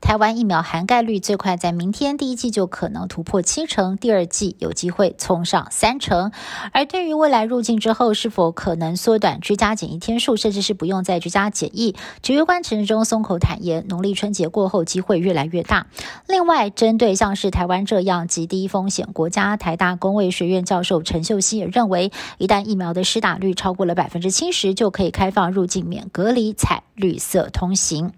台湾疫苗涵盖率最快在明天第一季就可能突破七成，第二季有机会冲上三成。而对于未来入境之后是否可能缩短居家检疫天数，甚至是不用再居家检疫，指挥官陈时中松口坦言，农历春节过后机会越来越大。另外，针对像是台湾这样极低风险国家，台大公卫学院教授陈秀熙也认为，一旦疫苗的施打率超过了百分之七十，就可以开放入境免隔离，采绿色通行。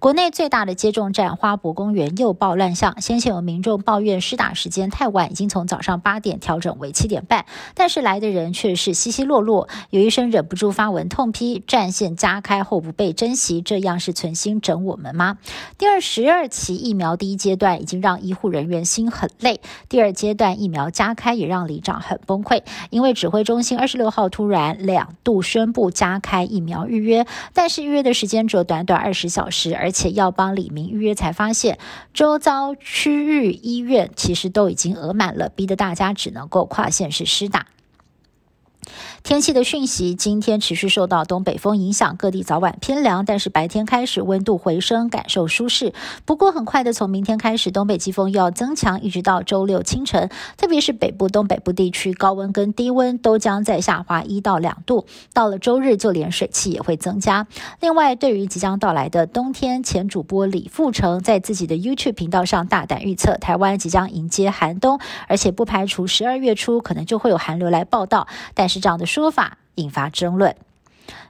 国内最大的接种站花博公园又爆乱象，先前有民众抱怨施打时间太晚，已经从早上八点调整为七点半，但是来的人却是稀稀落落。有医生忍不住发文痛批，战线加开后不被珍惜，这样是存心整我们吗？第二十二期疫苗第一阶段已经让医护人员心很累，第二阶段疫苗加开也让里长很崩溃，因为指挥中心二十六号突然两度宣布加开疫苗预约，但是预约的时间只有短短二十小时，而而且要帮李明预约，才发现周遭区域医院其实都已经额满了，逼得大家只能够跨县市施打。天气的讯息，今天持续受到东北风影响，各地早晚偏凉，但是白天开始温度回升，感受舒适。不过很快的，从明天开始，东北季风又要增强，一直到周六清晨，特别是北部、东北部地区，高温跟低温都将在下滑一到两度。到了周日，就连水汽也会增加。另外，对于即将到来的冬天，前主播李富成在自己的 YouTube 频道上大胆预测，台湾即将迎接寒冬，而且不排除十二月初可能就会有寒流来报道。但是这样的。说法引发争论，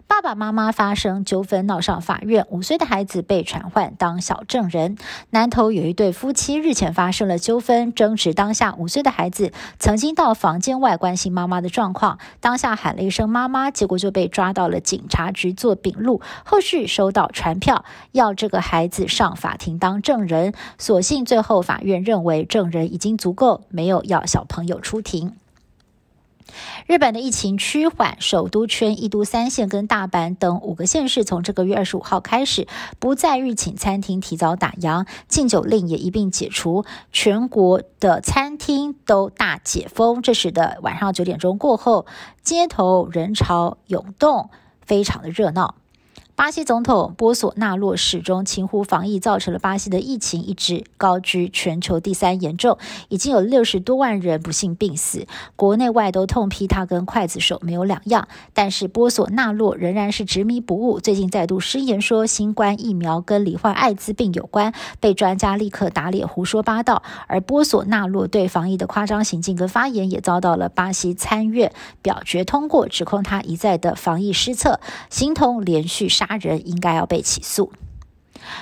爸爸妈妈发生纠纷闹上法院，五岁的孩子被传唤当小证人。南头有一对夫妻日前发生了纠纷，争执当下，五岁的孩子曾经到房间外关心妈妈的状况，当下喊了一声妈妈，结果就被抓到了警察局做笔录。后续收到传票，要这个孩子上法庭当证人，所幸最后法院认为证人已经足够，没有要小朋友出庭。日本的疫情趋缓，首都圈一都三县跟大阪等五个县市从这个月二十五号开始，不再预请餐厅提早打烊，禁酒令也一并解除，全国的餐厅都大解封。这时的晚上九点钟过后，街头人潮涌动，非常的热闹。巴西总统波索纳洛始终轻忽防疫，造成了巴西的疫情一直高居全球第三严重，已经有六十多万人不幸病死，国内外都痛批他跟刽子手没有两样。但是波索纳洛仍然是执迷不悟，最近再度失言说新冠疫苗跟罹患艾滋病有关，被专家立刻打脸胡说八道。而波索纳洛对防疫的夸张行径跟发言，也遭到了巴西参院表决通过，指控他一再的防疫失策，形同连续杀。他人应该要被起诉。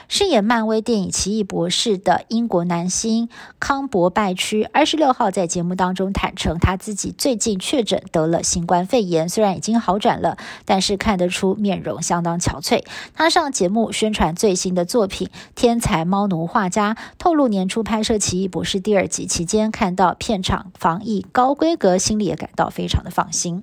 饰演漫威电影《奇异博士》的英国男星康伯拜区二十六号在节目当中坦诚，他自己最近确诊得了新冠肺炎，虽然已经好转了，但是看得出面容相当憔悴。他上节目宣传最新的作品《天才猫奴画家》，透露年初拍摄《奇异博士》第二集期间，看到片场防疫高规格，心里也感到非常的放心。